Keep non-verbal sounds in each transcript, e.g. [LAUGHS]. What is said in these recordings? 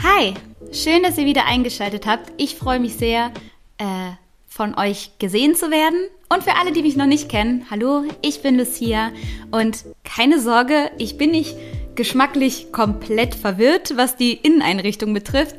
Hi, schön, dass ihr wieder eingeschaltet habt. Ich freue mich sehr, äh, von euch gesehen zu werden. Und für alle, die mich noch nicht kennen, hallo, ich bin Lucia und keine Sorge, ich bin nicht geschmacklich komplett verwirrt, was die Inneneinrichtung betrifft.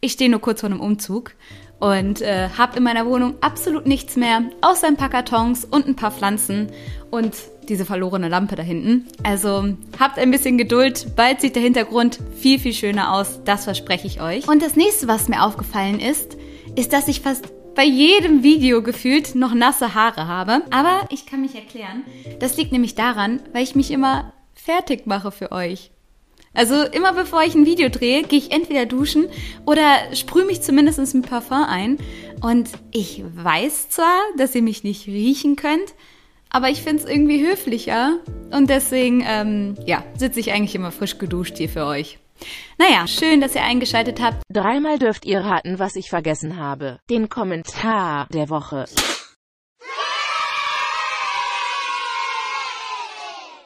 Ich stehe nur kurz vor einem Umzug und äh, habe in meiner Wohnung absolut nichts mehr, außer ein paar Kartons und ein paar Pflanzen und diese verlorene Lampe da hinten. Also habt ein bisschen Geduld, bald sieht der Hintergrund viel, viel schöner aus, das verspreche ich euch. Und das nächste, was mir aufgefallen ist, ist, dass ich fast bei jedem Video gefühlt noch nasse Haare habe. Aber ich kann mich erklären. Das liegt nämlich daran, weil ich mich immer fertig mache für euch. Also immer bevor ich ein Video drehe, gehe ich entweder duschen oder sprühe mich zumindest mit Parfum ein. Und ich weiß zwar, dass ihr mich nicht riechen könnt, aber ich finde es irgendwie höflicher. Und deswegen, ähm, ja, sitze ich eigentlich immer frisch geduscht hier für euch. Naja, schön, dass ihr eingeschaltet habt. Dreimal dürft ihr raten, was ich vergessen habe. Den Kommentar der Woche.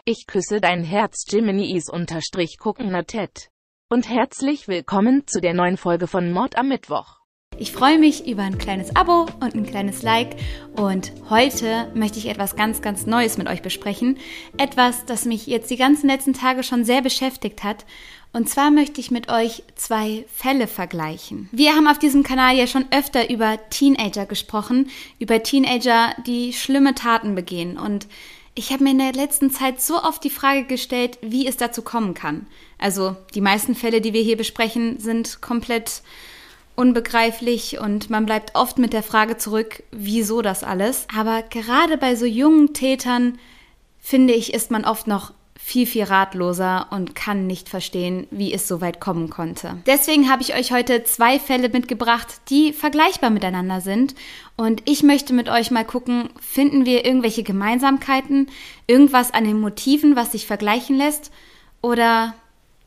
Ich küsse dein Herz Jiminy's unterstrich guckender Ted. Und herzlich willkommen zu der neuen Folge von Mord am Mittwoch. Ich freue mich über ein kleines Abo und ein kleines Like und heute möchte ich etwas ganz, ganz Neues mit euch besprechen. Etwas, das mich jetzt die ganzen letzten Tage schon sehr beschäftigt hat. Und zwar möchte ich mit euch zwei Fälle vergleichen. Wir haben auf diesem Kanal ja schon öfter über Teenager gesprochen, über Teenager, die schlimme Taten begehen. Und ich habe mir in der letzten Zeit so oft die Frage gestellt, wie es dazu kommen kann. Also die meisten Fälle, die wir hier besprechen, sind komplett unbegreiflich und man bleibt oft mit der Frage zurück, wieso das alles. Aber gerade bei so jungen Tätern, finde ich, ist man oft noch viel, viel ratloser und kann nicht verstehen, wie es so weit kommen konnte. Deswegen habe ich euch heute zwei Fälle mitgebracht, die vergleichbar miteinander sind. Und ich möchte mit euch mal gucken, finden wir irgendwelche Gemeinsamkeiten, irgendwas an den Motiven, was sich vergleichen lässt? Oder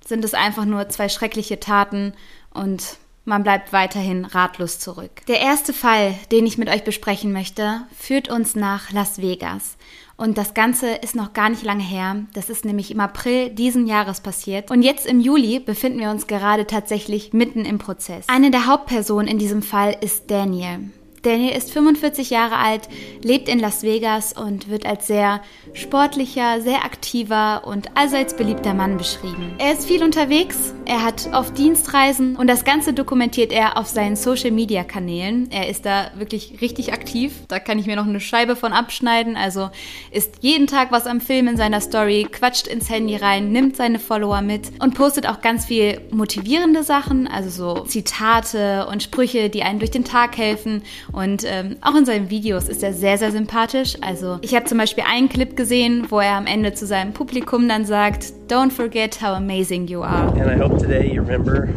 sind es einfach nur zwei schreckliche Taten und man bleibt weiterhin ratlos zurück. Der erste Fall, den ich mit euch besprechen möchte, führt uns nach Las Vegas. Und das Ganze ist noch gar nicht lange her. Das ist nämlich im April diesen Jahres passiert. Und jetzt im Juli befinden wir uns gerade tatsächlich mitten im Prozess. Eine der Hauptpersonen in diesem Fall ist Daniel. Daniel ist 45 Jahre alt, lebt in Las Vegas und wird als sehr sportlicher, sehr aktiver und allseits beliebter Mann beschrieben. Er ist viel unterwegs, er hat oft Dienstreisen und das Ganze dokumentiert er auf seinen Social-Media-Kanälen. Er ist da wirklich richtig aktiv, da kann ich mir noch eine Scheibe von abschneiden, also ist jeden Tag was am Film in seiner Story, quatscht ins Handy rein, nimmt seine Follower mit und postet auch ganz viel motivierende Sachen, also so Zitate und Sprüche, die einen durch den Tag helfen und ähm, auch in seinen Videos ist er sehr, sehr sympathisch. Also ich habe zum Beispiel einen Clip gesehen, wo er am Ende zu seinem Publikum dann sagt, Don't forget how amazing you are. And I hope today you remember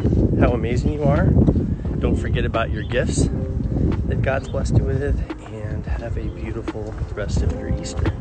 how amazing you are. Don't forget about your gifts that God's blessed you with and have a beautiful rest of your Easter.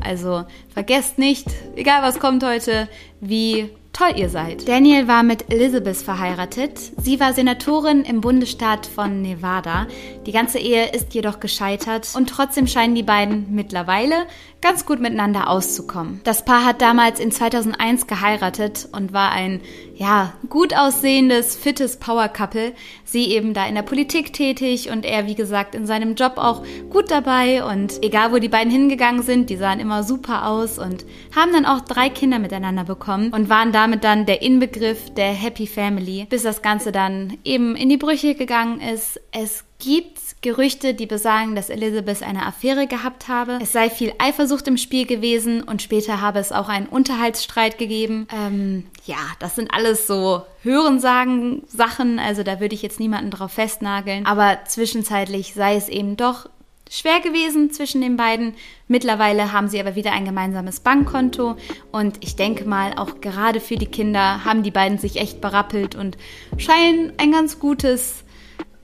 Also vergesst nicht, egal was kommt heute, wie toll ihr seid. Daniel war mit Elizabeth verheiratet. Sie war Senatorin im Bundesstaat von Nevada. Die ganze Ehe ist jedoch gescheitert und trotzdem scheinen die beiden mittlerweile ganz gut miteinander auszukommen. Das Paar hat damals in 2001 geheiratet und war ein, ja, gut aussehendes, fittes Power-Couple. Sie eben da in der Politik tätig und er, wie gesagt, in seinem Job auch gut dabei und egal wo die beiden hingegangen sind, die sahen immer super aus und haben dann auch drei Kinder miteinander bekommen und waren damit dann der Inbegriff der Happy Family, bis das Ganze dann eben in die Brüche gegangen ist. Es gibt Gerüchte, die besagen, dass Elizabeth eine Affäre gehabt habe. Es sei viel Eifersucht im Spiel gewesen und später habe es auch einen Unterhaltsstreit gegeben. Ähm, ja, das sind alles so Hörensagen Sachen, also da würde ich jetzt niemanden drauf festnageln. Aber zwischenzeitlich sei es eben doch schwer gewesen zwischen den beiden. Mittlerweile haben sie aber wieder ein gemeinsames Bankkonto und ich denke mal, auch gerade für die Kinder haben die beiden sich echt berappelt und scheinen ein ganz gutes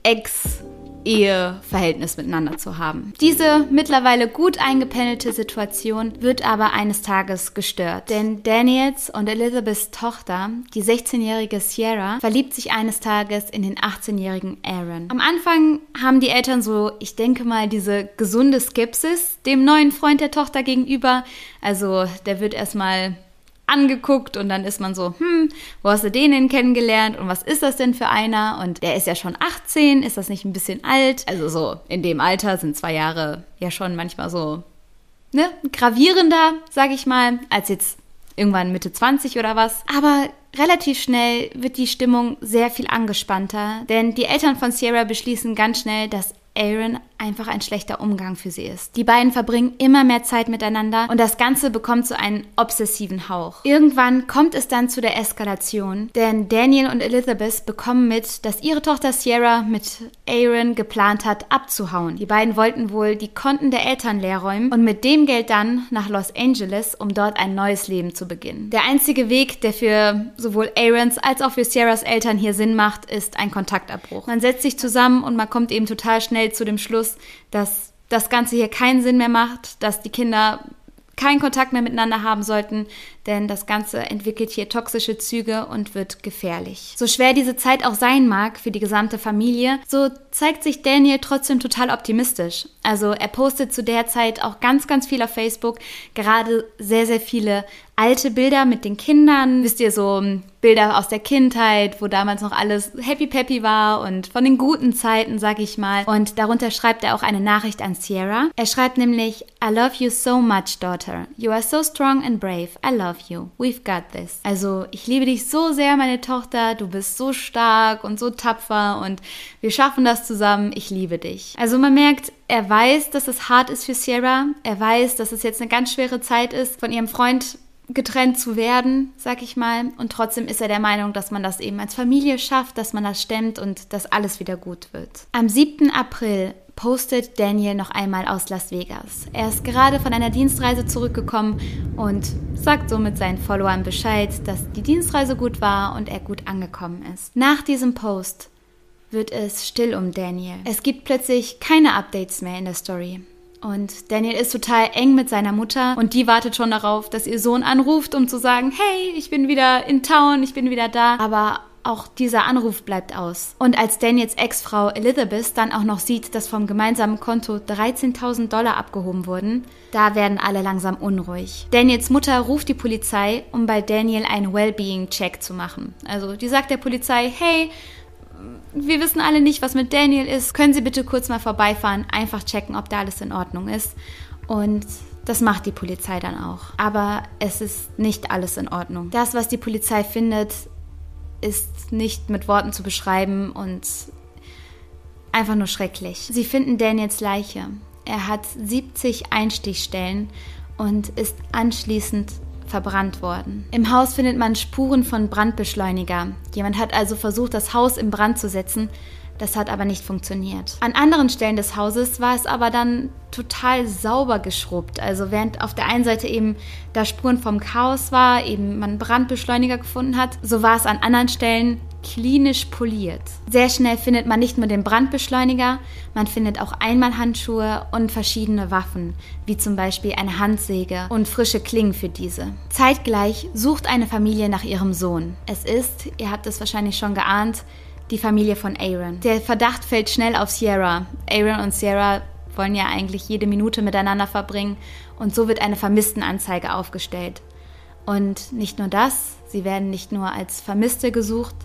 Ex- Eheverhältnis miteinander zu haben. Diese mittlerweile gut eingependelte Situation wird aber eines Tages gestört, denn Daniels und Elizabeths Tochter, die 16-jährige Sierra, verliebt sich eines Tages in den 18-jährigen Aaron. Am Anfang haben die Eltern so, ich denke mal, diese gesunde Skepsis dem neuen Freund der Tochter gegenüber. Also der wird erstmal angeguckt und dann ist man so, hm, wo hast du den denn kennengelernt und was ist das denn für einer? Und der ist ja schon 18, ist das nicht ein bisschen alt? Also so in dem Alter sind zwei Jahre ja schon manchmal so, ne, gravierender, sag ich mal, als jetzt irgendwann Mitte 20 oder was. Aber relativ schnell wird die Stimmung sehr viel angespannter, denn die Eltern von Sierra beschließen ganz schnell, dass Aaron einfach ein schlechter Umgang für sie ist. Die beiden verbringen immer mehr Zeit miteinander und das Ganze bekommt so einen obsessiven Hauch. Irgendwann kommt es dann zu der Eskalation, denn Daniel und Elizabeth bekommen mit, dass ihre Tochter Sierra mit Aaron geplant hat, abzuhauen. Die beiden wollten wohl die Konten der Eltern leerräumen und mit dem Geld dann nach Los Angeles, um dort ein neues Leben zu beginnen. Der einzige Weg, der für sowohl Aarons als auch für Sierras Eltern hier Sinn macht, ist ein Kontaktabbruch. Man setzt sich zusammen und man kommt eben total schnell zu dem Schluss, dass das Ganze hier keinen Sinn mehr macht, dass die Kinder keinen Kontakt mehr miteinander haben sollten, denn das Ganze entwickelt hier toxische Züge und wird gefährlich. So schwer diese Zeit auch sein mag für die gesamte Familie, so zeigt sich Daniel trotzdem total optimistisch. Also er postet zu der Zeit auch ganz, ganz viel auf Facebook, gerade sehr, sehr viele alte Bilder mit den Kindern, wisst ihr, so Bilder aus der Kindheit, wo damals noch alles happy peppy war und von den guten Zeiten, sag ich mal. Und darunter schreibt er auch eine Nachricht an Sierra. Er schreibt nämlich, I love you so much, daughter. You are so strong and brave. I love you. We've got this. Also, ich liebe dich so sehr, meine Tochter. Du bist so stark und so tapfer und wir schaffen das zusammen. Ich liebe dich. Also, man merkt, er weiß, dass es hart ist für Sierra. Er weiß, dass es jetzt eine ganz schwere Zeit ist, von ihrem Freund getrennt zu werden, sag ich mal. Und trotzdem ist er der Meinung, dass man das eben als Familie schafft, dass man das stemmt und dass alles wieder gut wird. Am 7. April postet Daniel noch einmal aus Las Vegas. Er ist gerade von einer Dienstreise zurückgekommen und sagt somit seinen Followern Bescheid, dass die Dienstreise gut war und er gut angekommen ist. Nach diesem Post wird es still um Daniel. Es gibt plötzlich keine Updates mehr in der Story. Und Daniel ist total eng mit seiner Mutter und die wartet schon darauf, dass ihr Sohn anruft, um zu sagen, hey, ich bin wieder in Town, ich bin wieder da. Aber auch dieser Anruf bleibt aus. Und als Daniels Ex-Frau Elizabeth dann auch noch sieht, dass vom gemeinsamen Konto 13.000 Dollar abgehoben wurden, da werden alle langsam unruhig. Daniels Mutter ruft die Polizei, um bei Daniel einen Wellbeing-Check zu machen. Also die sagt der Polizei, hey, wir wissen alle nicht, was mit Daniel ist. Können Sie bitte kurz mal vorbeifahren, einfach checken, ob da alles in Ordnung ist. Und das macht die Polizei dann auch. Aber es ist nicht alles in Ordnung. Das, was die Polizei findet, ist nicht mit Worten zu beschreiben und einfach nur schrecklich. Sie finden Daniels Leiche. Er hat 70 Einstichstellen und ist anschließend verbrannt worden. Im Haus findet man Spuren von Brandbeschleuniger. Jemand hat also versucht, das Haus in Brand zu setzen. Das hat aber nicht funktioniert. An anderen Stellen des Hauses war es aber dann total sauber geschrubbt. Also während auf der einen Seite eben da Spuren vom Chaos war, eben man Brandbeschleuniger gefunden hat, so war es an anderen Stellen klinisch poliert. Sehr schnell findet man nicht nur den Brandbeschleuniger, man findet auch Einmalhandschuhe und verschiedene Waffen, wie zum Beispiel eine Handsäge und frische Klingen für diese. Zeitgleich sucht eine Familie nach ihrem Sohn. Es ist, ihr habt es wahrscheinlich schon geahnt, die Familie von Aaron. Der Verdacht fällt schnell auf Sierra. Aaron und Sierra wollen ja eigentlich jede Minute miteinander verbringen und so wird eine Vermisstenanzeige aufgestellt. Und nicht nur das, sie werden nicht nur als Vermisste gesucht,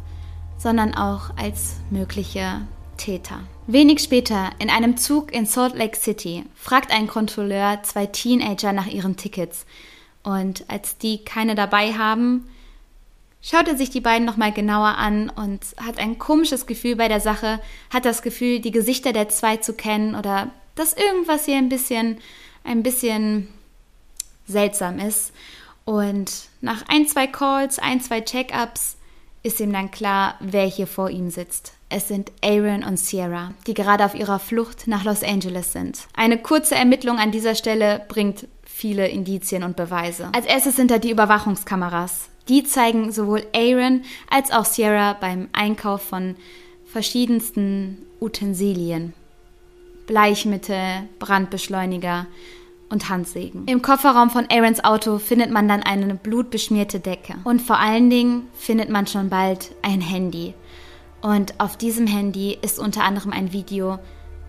sondern auch als mögliche Täter. Wenig später, in einem Zug in Salt Lake City, fragt ein Kontrolleur zwei Teenager nach ihren Tickets. Und als die keine dabei haben, schaut er sich die beiden nochmal genauer an und hat ein komisches Gefühl bei der Sache, hat das Gefühl, die Gesichter der zwei zu kennen oder dass irgendwas hier ein bisschen, ein bisschen seltsam ist. Und nach ein, zwei Calls, ein, zwei Check-ups ist ihm dann klar, wer hier vor ihm sitzt. Es sind Aaron und Sierra, die gerade auf ihrer Flucht nach Los Angeles sind. Eine kurze Ermittlung an dieser Stelle bringt viele Indizien und Beweise. Als erstes sind da die Überwachungskameras. Die zeigen sowohl Aaron als auch Sierra beim Einkauf von verschiedensten Utensilien. Bleichmittel, Brandbeschleuniger, und Handsägen. Im Kofferraum von Aarons Auto findet man dann eine blutbeschmierte Decke. Und vor allen Dingen findet man schon bald ein Handy. Und auf diesem Handy ist unter anderem ein Video,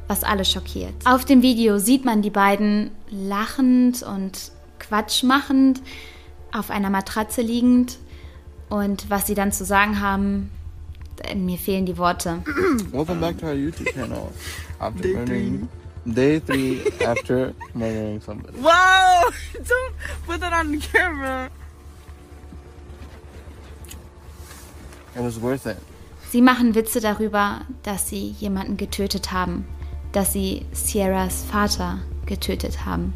was alle schockiert. Auf dem Video sieht man die beiden lachend und quatschmachend auf einer Matratze liegend. Und was sie dann zu sagen haben, mir fehlen die Worte. [CLEARS THROAT] Welcome back to our YouTube channel. [LAUGHS] After day murdering, three. day three after murdering somebody. [LAUGHS] Wow! [LAUGHS] Don't put that on the camera. It was worth it. Sie machen Witze darüber, dass sie jemanden getötet haben, dass sie Sierras Vater getötet haben.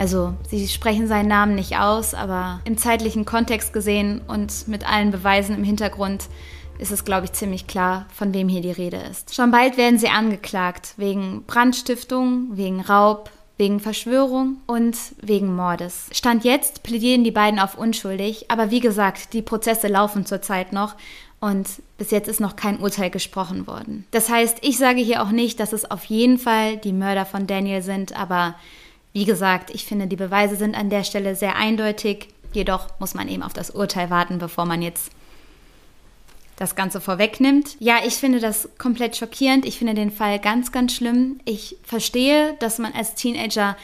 Also sie sprechen seinen Namen nicht aus, aber im zeitlichen Kontext gesehen und mit allen Beweisen im Hintergrund ist es, glaube ich, ziemlich klar, von wem hier die Rede ist. Schon bald werden sie angeklagt wegen Brandstiftung, wegen Raub, wegen Verschwörung und wegen Mordes. Stand jetzt plädieren die beiden auf unschuldig, aber wie gesagt, die Prozesse laufen zurzeit noch und bis jetzt ist noch kein Urteil gesprochen worden. Das heißt, ich sage hier auch nicht, dass es auf jeden Fall die Mörder von Daniel sind, aber wie gesagt, ich finde, die Beweise sind an der Stelle sehr eindeutig. Jedoch muss man eben auf das Urteil warten, bevor man jetzt das Ganze vorwegnimmt. Ja, ich finde das komplett schockierend. Ich finde den Fall ganz, ganz schlimm. Ich verstehe, dass man als Teenager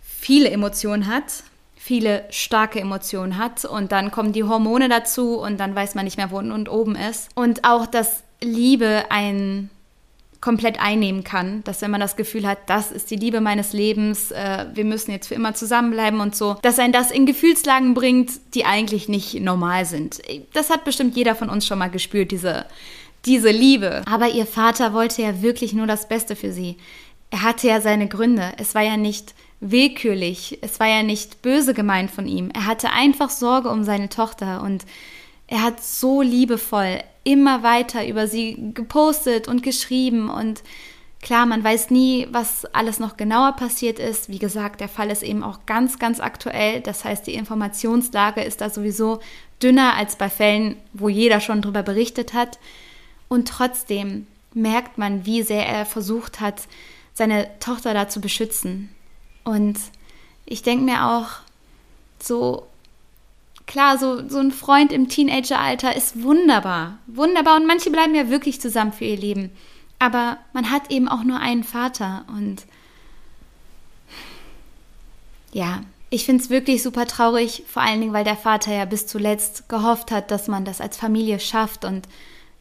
viele Emotionen hat, viele starke Emotionen hat und dann kommen die Hormone dazu und dann weiß man nicht mehr, wo unten und oben ist. Und auch, dass Liebe ein komplett einnehmen kann, dass wenn man das Gefühl hat, das ist die Liebe meines Lebens, äh, wir müssen jetzt für immer zusammenbleiben und so, dass ein das in Gefühlslagen bringt, die eigentlich nicht normal sind. Das hat bestimmt jeder von uns schon mal gespürt, diese, diese Liebe. Aber ihr Vater wollte ja wirklich nur das Beste für sie. Er hatte ja seine Gründe. Es war ja nicht willkürlich, es war ja nicht böse gemeint von ihm. Er hatte einfach Sorge um seine Tochter und er hat so liebevoll immer weiter über sie gepostet und geschrieben und klar, man weiß nie, was alles noch genauer passiert ist. Wie gesagt, der Fall ist eben auch ganz, ganz aktuell. Das heißt, die Informationslage ist da sowieso dünner als bei Fällen, wo jeder schon darüber berichtet hat. Und trotzdem merkt man, wie sehr er versucht hat, seine Tochter da zu beschützen. Und ich denke mir auch, so Klar, so, so ein Freund im Teenageralter ist wunderbar. Wunderbar. Und manche bleiben ja wirklich zusammen für ihr Leben. Aber man hat eben auch nur einen Vater. Und ja, ich finde es wirklich super traurig. Vor allen Dingen, weil der Vater ja bis zuletzt gehofft hat, dass man das als Familie schafft und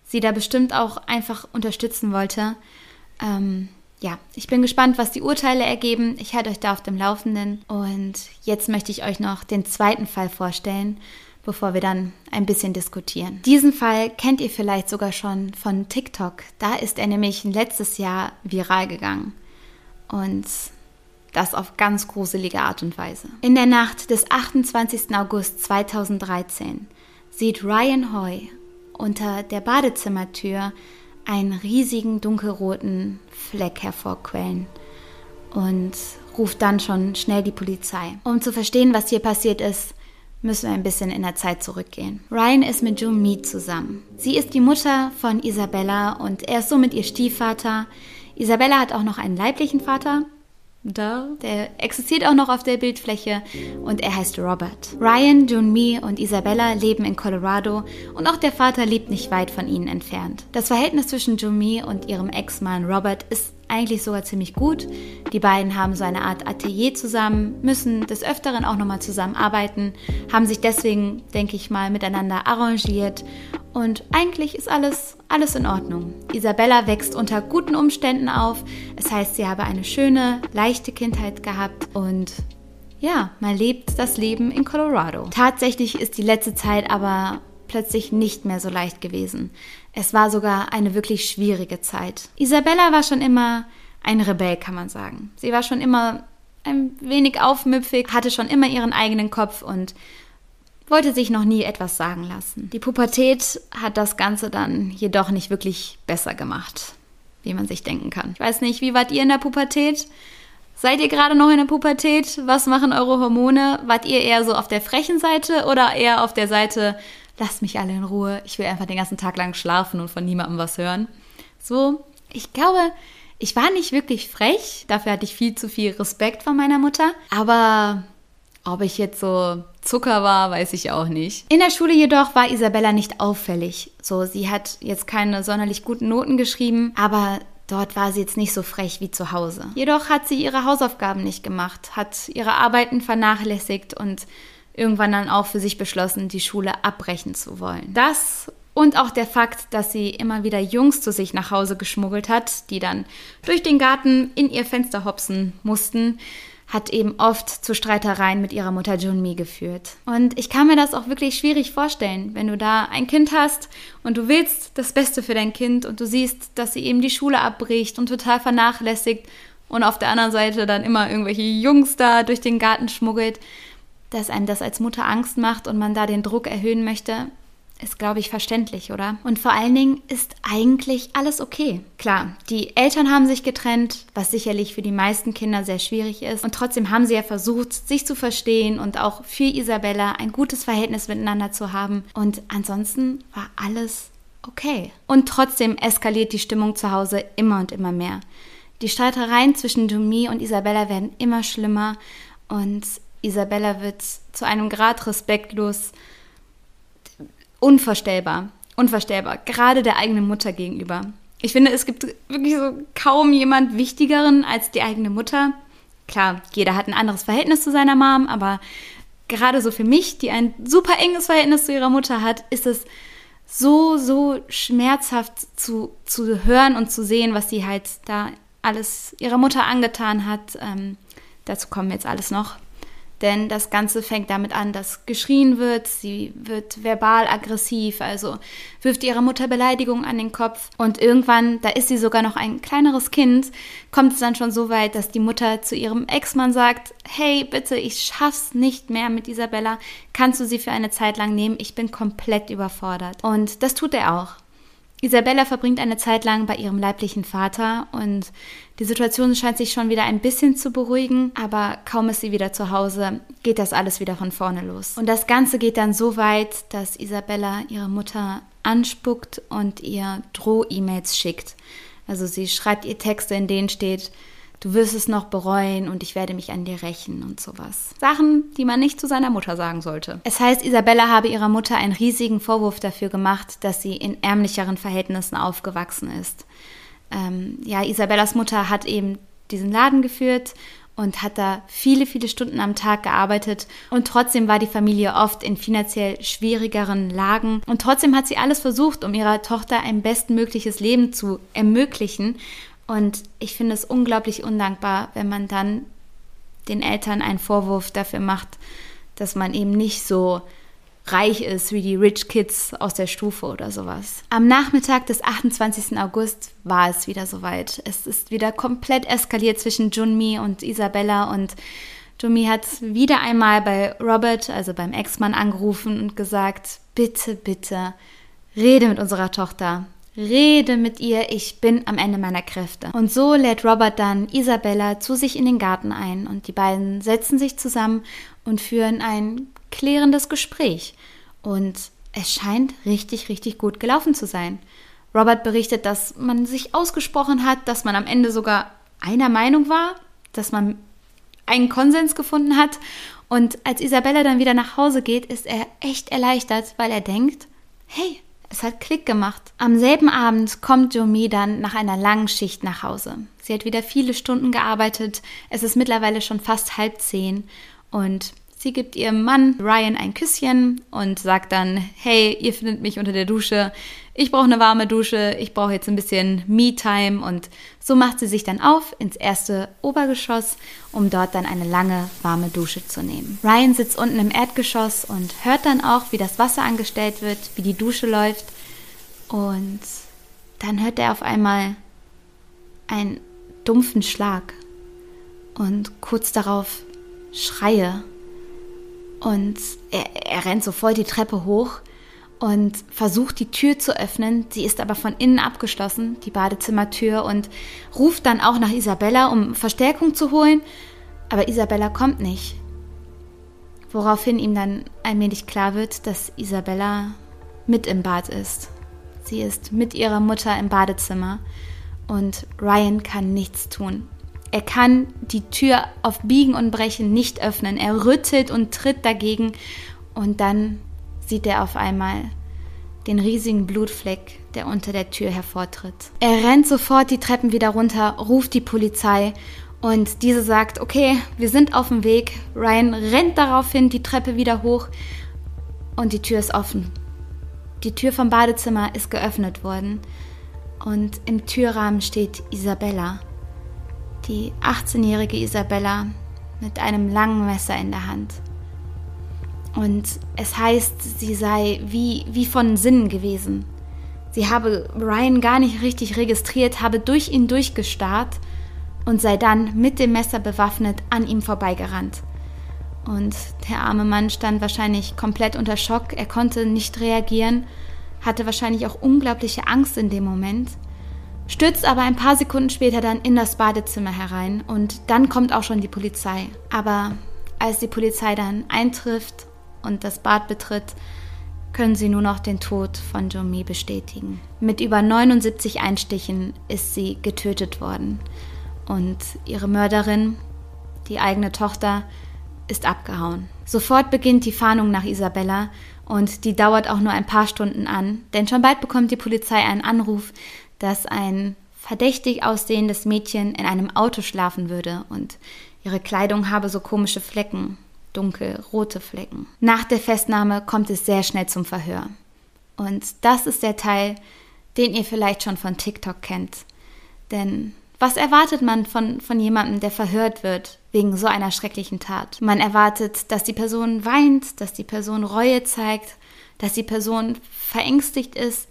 sie da bestimmt auch einfach unterstützen wollte. Ähm, ja, ich bin gespannt, was die Urteile ergeben. Ich halte euch da auf dem Laufenden. Und jetzt möchte ich euch noch den zweiten Fall vorstellen, bevor wir dann ein bisschen diskutieren. Diesen Fall kennt ihr vielleicht sogar schon von TikTok. Da ist er nämlich letztes Jahr viral gegangen. Und das auf ganz gruselige Art und Weise. In der Nacht des 28. August 2013 sieht Ryan Hoy unter der Badezimmertür einen riesigen dunkelroten Fleck hervorquellen und ruft dann schon schnell die Polizei. Um zu verstehen, was hier passiert ist, müssen wir ein bisschen in der Zeit zurückgehen. Ryan ist mit June Mead zusammen. Sie ist die Mutter von Isabella und er ist somit ihr Stiefvater. Isabella hat auch noch einen leiblichen Vater, da. Der existiert auch noch auf der Bildfläche und er heißt Robert. Ryan, Junmi und Isabella leben in Colorado und auch der Vater lebt nicht weit von ihnen entfernt. Das Verhältnis zwischen Junmi und ihrem Ex-Mann Robert ist eigentlich sogar ziemlich gut. Die beiden haben so eine Art Atelier zusammen, müssen des Öfteren auch nochmal zusammenarbeiten, haben sich deswegen, denke ich mal, miteinander arrangiert und eigentlich ist alles, alles in Ordnung. Isabella wächst unter guten Umständen auf. Es heißt, sie habe eine schöne, leichte Kindheit gehabt und ja, man lebt das Leben in Colorado. Tatsächlich ist die letzte Zeit aber plötzlich nicht mehr so leicht gewesen. Es war sogar eine wirklich schwierige Zeit. Isabella war schon immer ein Rebell, kann man sagen. Sie war schon immer ein wenig aufmüpfig, hatte schon immer ihren eigenen Kopf und wollte sich noch nie etwas sagen lassen. Die Pubertät hat das Ganze dann jedoch nicht wirklich besser gemacht, wie man sich denken kann. Ich weiß nicht, wie wart ihr in der Pubertät? Seid ihr gerade noch in der Pubertät? Was machen eure Hormone? Wart ihr eher so auf der frechen Seite oder eher auf der Seite, lasst mich alle in Ruhe, ich will einfach den ganzen Tag lang schlafen und von niemandem was hören? So, ich glaube, ich war nicht wirklich frech, dafür hatte ich viel zu viel Respekt von meiner Mutter, aber ob ich jetzt so Zucker war, weiß ich auch nicht. In der Schule jedoch war Isabella nicht auffällig. So, sie hat jetzt keine sonderlich guten Noten geschrieben, aber dort war sie jetzt nicht so frech wie zu Hause. Jedoch hat sie ihre Hausaufgaben nicht gemacht, hat ihre Arbeiten vernachlässigt und irgendwann dann auch für sich beschlossen, die Schule abbrechen zu wollen. Das und auch der Fakt, dass sie immer wieder Jungs zu sich nach Hause geschmuggelt hat, die dann durch den Garten in ihr Fenster hopsen mussten, hat eben oft zu Streitereien mit ihrer Mutter Junmi geführt. Und ich kann mir das auch wirklich schwierig vorstellen, wenn du da ein Kind hast und du willst das Beste für dein Kind und du siehst, dass sie eben die Schule abbricht und total vernachlässigt und auf der anderen Seite dann immer irgendwelche Jungs da durch den Garten schmuggelt, dass einem das als Mutter Angst macht und man da den Druck erhöhen möchte, ist, glaube ich, verständlich, oder? Und vor allen Dingen ist eigentlich alles okay. Klar, die Eltern haben sich getrennt, was sicherlich für die meisten Kinder sehr schwierig ist. Und trotzdem haben sie ja versucht, sich zu verstehen und auch für Isabella ein gutes Verhältnis miteinander zu haben. Und ansonsten war alles okay. Und trotzdem eskaliert die Stimmung zu Hause immer und immer mehr. Die Streitereien zwischen Dumi und Isabella werden immer schlimmer und Isabella wird zu einem Grad respektlos, unvorstellbar. Unvorstellbar. Gerade der eigenen Mutter gegenüber. Ich finde, es gibt wirklich so kaum jemand Wichtigeren als die eigene Mutter. Klar, jeder hat ein anderes Verhältnis zu seiner Mom, aber gerade so für mich, die ein super enges Verhältnis zu ihrer Mutter hat, ist es so, so schmerzhaft zu, zu hören und zu sehen, was sie halt da alles ihrer Mutter angetan hat. Ähm, dazu kommen wir jetzt alles noch. Denn das Ganze fängt damit an, dass geschrien wird, sie wird verbal aggressiv, also wirft ihrer Mutter Beleidigungen an den Kopf. Und irgendwann, da ist sie sogar noch ein kleineres Kind, kommt es dann schon so weit, dass die Mutter zu ihrem Ex-Mann sagt, hey, bitte, ich schaff's nicht mehr mit Isabella, kannst du sie für eine Zeit lang nehmen? Ich bin komplett überfordert. Und das tut er auch. Isabella verbringt eine Zeit lang bei ihrem leiblichen Vater und die Situation scheint sich schon wieder ein bisschen zu beruhigen, aber kaum ist sie wieder zu Hause, geht das alles wieder von vorne los. Und das Ganze geht dann so weit, dass Isabella ihre Mutter anspuckt und ihr Droh-E-Mails schickt. Also sie schreibt ihr Texte, in denen steht, du wirst es noch bereuen und ich werde mich an dir rächen und sowas. Sachen, die man nicht zu seiner Mutter sagen sollte. Es heißt, Isabella habe ihrer Mutter einen riesigen Vorwurf dafür gemacht, dass sie in ärmlicheren Verhältnissen aufgewachsen ist. Ähm, ja, Isabellas Mutter hat eben diesen Laden geführt und hat da viele, viele Stunden am Tag gearbeitet. Und trotzdem war die Familie oft in finanziell schwierigeren Lagen. Und trotzdem hat sie alles versucht, um ihrer Tochter ein bestmögliches Leben zu ermöglichen. Und ich finde es unglaublich undankbar, wenn man dann den Eltern einen Vorwurf dafür macht, dass man eben nicht so reich ist wie die Rich Kids aus der Stufe oder sowas. Am Nachmittag des 28. August war es wieder soweit. Es ist wieder komplett eskaliert zwischen Junmi und Isabella und Junmi hat wieder einmal bei Robert, also beim Ex-Mann, angerufen und gesagt, bitte, bitte, rede mit unserer Tochter. Rede mit ihr, ich bin am Ende meiner Kräfte. Und so lädt Robert dann Isabella zu sich in den Garten ein und die beiden setzen sich zusammen und führen ein klärendes Gespräch. Und es scheint richtig, richtig gut gelaufen zu sein. Robert berichtet, dass man sich ausgesprochen hat, dass man am Ende sogar einer Meinung war, dass man einen Konsens gefunden hat. Und als Isabella dann wieder nach Hause geht, ist er echt erleichtert, weil er denkt, hey, es hat Klick gemacht. Am selben Abend kommt Jomi dann nach einer langen Schicht nach Hause. Sie hat wieder viele Stunden gearbeitet. Es ist mittlerweile schon fast halb zehn und Sie gibt ihrem Mann Ryan ein Küsschen und sagt dann, hey, ihr findet mich unter der Dusche, ich brauche eine warme Dusche, ich brauche jetzt ein bisschen Me-Time. Und so macht sie sich dann auf ins erste Obergeschoss, um dort dann eine lange warme Dusche zu nehmen. Ryan sitzt unten im Erdgeschoss und hört dann auch, wie das Wasser angestellt wird, wie die Dusche läuft. Und dann hört er auf einmal einen dumpfen Schlag und kurz darauf Schreie und er, er rennt sofort die Treppe hoch und versucht die Tür zu öffnen. Sie ist aber von innen abgeschlossen, die Badezimmertür, und ruft dann auch nach Isabella, um Verstärkung zu holen. Aber Isabella kommt nicht. Woraufhin ihm dann allmählich klar wird, dass Isabella mit im Bad ist. Sie ist mit ihrer Mutter im Badezimmer und Ryan kann nichts tun. Er kann die Tür auf Biegen und Brechen nicht öffnen. Er rüttelt und tritt dagegen und dann sieht er auf einmal den riesigen Blutfleck, der unter der Tür hervortritt. Er rennt sofort die Treppen wieder runter, ruft die Polizei Und diese sagt, okay, wir sind auf dem Weg. Ryan rennt daraufhin die Treppe wieder hoch und die Tür ist offen. Die Tür vom Badezimmer ist geöffnet worden und im Türrahmen steht Isabella. Die 18-jährige Isabella mit einem langen Messer in der Hand. Und es heißt, sie sei wie, wie von Sinnen gewesen. Sie habe Ryan gar nicht richtig registriert, habe durch ihn durchgestarrt und sei dann mit dem Messer bewaffnet an ihm vorbeigerannt. Und der arme Mann stand wahrscheinlich komplett unter Schock, er konnte nicht reagieren, hatte wahrscheinlich auch unglaubliche Angst in dem Moment, stürzt aber ein paar Sekunden später dann in das Badezimmer herein und dann kommt auch schon die Polizei. Aber als die Polizei dann eintrifft und das Bad betritt, können sie nur noch den Tod von Jomi bestätigen. Mit über 79 Einstichen ist sie getötet worden und ihre Mörderin, die eigene Tochter, ist abgehauen. Sofort beginnt die Fahndung nach Isabella und die dauert auch nur ein paar Stunden an, denn schon bald bekommt die Polizei einen Anruf, dass ein verdächtig aussehendes Mädchen in einem Auto schlafen würde und ihre Kleidung habe so komische Flecken dunkel rote Flecken. Nach der Festnahme kommt es sehr schnell zum Verhör. Und das ist der Teil, den ihr vielleicht schon von TikTok kennt. Denn was erwartet man von, von jemandem, der verhört wird wegen so einer schrecklichen Tat? Man erwartet, dass die Person weint, dass die Person Reue zeigt, dass die Person verängstigt ist.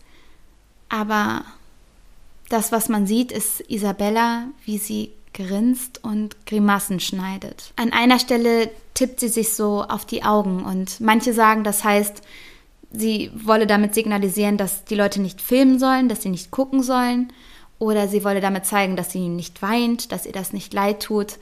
Aber das, was man sieht, ist Isabella, wie sie grinst und Grimassen schneidet. An einer Stelle tippt sie sich so auf die Augen und manche sagen, das heißt, sie wolle damit signalisieren, dass die Leute nicht filmen sollen, dass sie nicht gucken sollen oder sie wolle damit zeigen, dass sie nicht weint, dass ihr das nicht leid tut.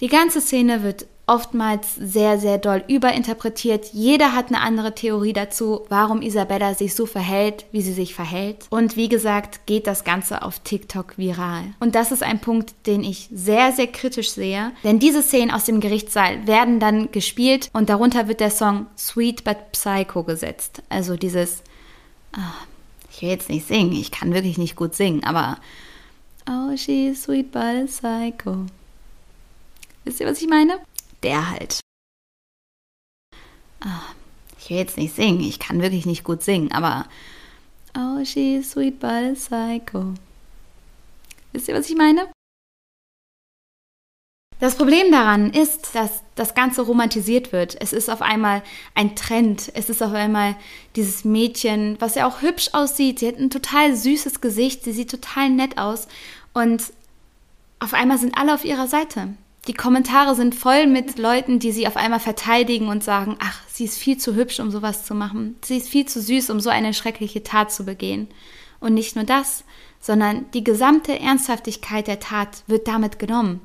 Die ganze Szene wird oftmals sehr, sehr doll überinterpretiert. Jeder hat eine andere Theorie dazu, warum Isabella sich so verhält, wie sie sich verhält. Und wie gesagt, geht das Ganze auf TikTok viral. Und das ist ein Punkt, den ich sehr, sehr kritisch sehe. Denn diese Szenen aus dem Gerichtssaal werden dann gespielt und darunter wird der Song Sweet but Psycho gesetzt. Also dieses, oh, ich will jetzt nicht singen, ich kann wirklich nicht gut singen, aber Oh, she's sweet but psycho. Wisst ihr, was ich meine? Der halt. Ah, ich will jetzt nicht singen, ich kann wirklich nicht gut singen, aber Oh, she's sweet but psycho. Wisst ihr, was ich meine? Das Problem daran ist, dass das Ganze romantisiert wird. Es ist auf einmal ein Trend. Es ist auf einmal dieses Mädchen, was ja auch hübsch aussieht. Sie hat ein total süßes Gesicht. Sie sieht total nett aus. Und auf einmal sind alle auf ihrer Seite. Die Kommentare sind voll mit Leuten, die sie auf einmal verteidigen und sagen, ach, sie ist viel zu hübsch, um sowas zu machen. Sie ist viel zu süß, um so eine schreckliche Tat zu begehen. Und nicht nur das, sondern die gesamte Ernsthaftigkeit der Tat wird damit genommen,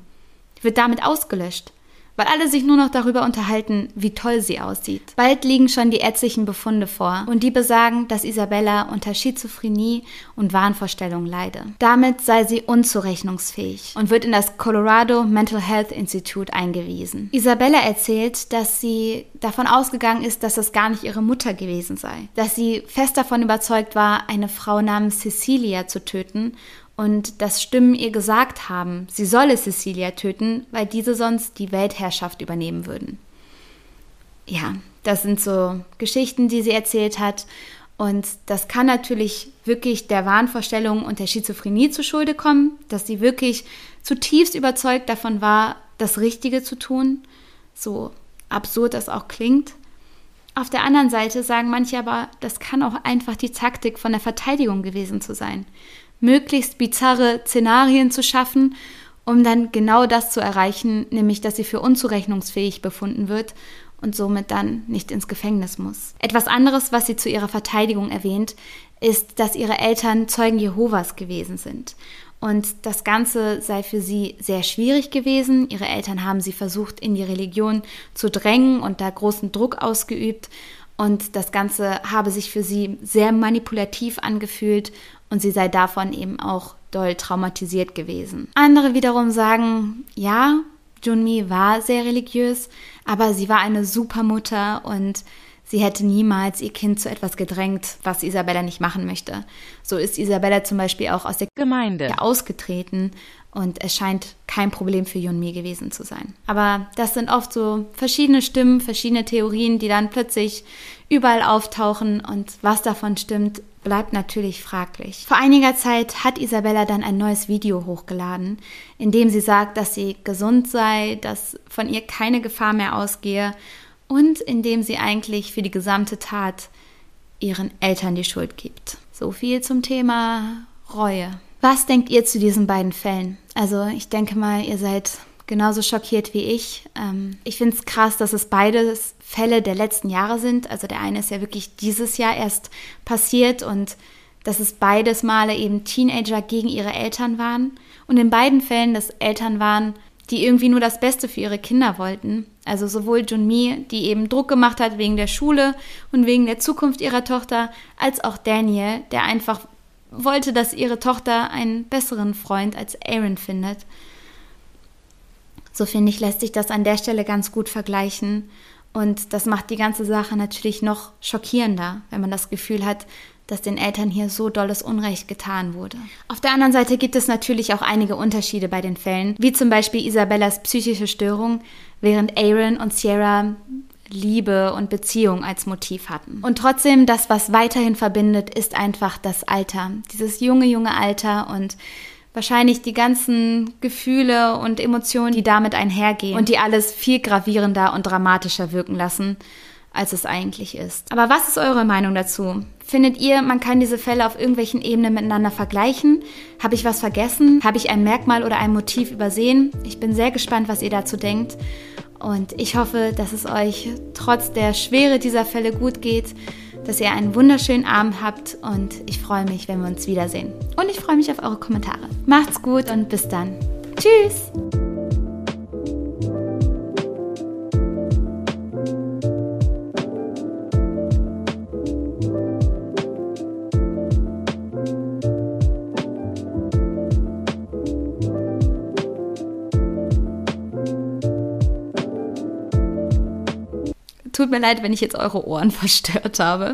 wird damit ausgelöscht weil alle sich nur noch darüber unterhalten, wie toll sie aussieht. Bald liegen schon die ärztlichen Befunde vor und die besagen, dass Isabella unter Schizophrenie und Wahnvorstellungen leide. Damit sei sie unzurechnungsfähig und wird in das Colorado Mental Health Institute eingewiesen. Isabella erzählt, dass sie davon ausgegangen ist, dass das gar nicht ihre Mutter gewesen sei, dass sie fest davon überzeugt war, eine Frau namens Cecilia zu töten und dass Stimmen ihr gesagt haben, sie solle Cecilia töten, weil diese sonst die Weltherrschaft übernehmen würden. Ja, das sind so Geschichten, die sie erzählt hat. Und das kann natürlich wirklich der Wahnvorstellung und der Schizophrenie zu Schulde kommen, dass sie wirklich zutiefst überzeugt davon war, das Richtige zu tun, so absurd das auch klingt. Auf der anderen Seite sagen manche aber, das kann auch einfach die Taktik von der Verteidigung gewesen zu sein möglichst bizarre Szenarien zu schaffen, um dann genau das zu erreichen, nämlich dass sie für unzurechnungsfähig befunden wird und somit dann nicht ins Gefängnis muss. Etwas anderes, was sie zu ihrer Verteidigung erwähnt, ist, dass ihre Eltern Zeugen Jehovas gewesen sind. Und das Ganze sei für sie sehr schwierig gewesen. Ihre Eltern haben sie versucht, in die Religion zu drängen und da großen Druck ausgeübt. Und das Ganze habe sich für sie sehr manipulativ angefühlt und sie sei davon eben auch doll traumatisiert gewesen. Andere wiederum sagen, ja, Junmi war sehr religiös, aber sie war eine super Mutter und Sie hätte niemals ihr Kind zu etwas gedrängt, was Isabella nicht machen möchte. So ist Isabella zum Beispiel auch aus der Gemeinde ausgetreten und es scheint kein Problem für Yunmi gewesen zu sein. Aber das sind oft so verschiedene Stimmen, verschiedene Theorien, die dann plötzlich überall auftauchen und was davon stimmt, bleibt natürlich fraglich. Vor einiger Zeit hat Isabella dann ein neues Video hochgeladen, in dem sie sagt, dass sie gesund sei, dass von ihr keine Gefahr mehr ausgehe und in dem sie eigentlich für die gesamte Tat ihren Eltern die Schuld gibt. So viel zum Thema Reue. Was denkt ihr zu diesen beiden Fällen? Also ich denke mal, ihr seid genauso schockiert wie ich. Ähm, ich finde es krass, dass es beides Fälle der letzten Jahre sind. Also der eine ist ja wirklich dieses Jahr erst passiert und dass es beides Male eben Teenager gegen ihre Eltern waren. Und in beiden Fällen, dass Eltern waren, die irgendwie nur das Beste für ihre Kinder wollten. Also sowohl Junmi, die eben Druck gemacht hat wegen der Schule und wegen der Zukunft ihrer Tochter, als auch Daniel, der einfach wollte, dass ihre Tochter einen besseren Freund als Aaron findet. So finde ich, lässt sich das an der Stelle ganz gut vergleichen. Und das macht die ganze Sache natürlich noch schockierender, wenn man das Gefühl hat, dass den Eltern hier so dolles Unrecht getan wurde. Auf der anderen Seite gibt es natürlich auch einige Unterschiede bei den Fällen, wie zum Beispiel Isabellas psychische Störung, während Aaron und Sierra Liebe und Beziehung als Motiv hatten. Und trotzdem, das, was weiterhin verbindet, ist einfach das Alter. Dieses junge, junge Alter und wahrscheinlich die ganzen Gefühle und Emotionen, die damit einhergehen und die alles viel gravierender und dramatischer wirken lassen, als es eigentlich ist. Aber was ist eure Meinung dazu? Findet ihr, man kann diese Fälle auf irgendwelchen Ebenen miteinander vergleichen? Habe ich was vergessen? Habe ich ein Merkmal oder ein Motiv übersehen? Ich bin sehr gespannt, was ihr dazu denkt. Und ich hoffe, dass es euch trotz der Schwere dieser Fälle gut geht dass ihr einen wunderschönen Abend habt und ich freue mich, wenn wir uns wiedersehen. Und ich freue mich auf eure Kommentare. Macht's gut und bis dann. Tschüss! Tut mir leid, wenn ich jetzt eure Ohren [LAUGHS] verstört habe.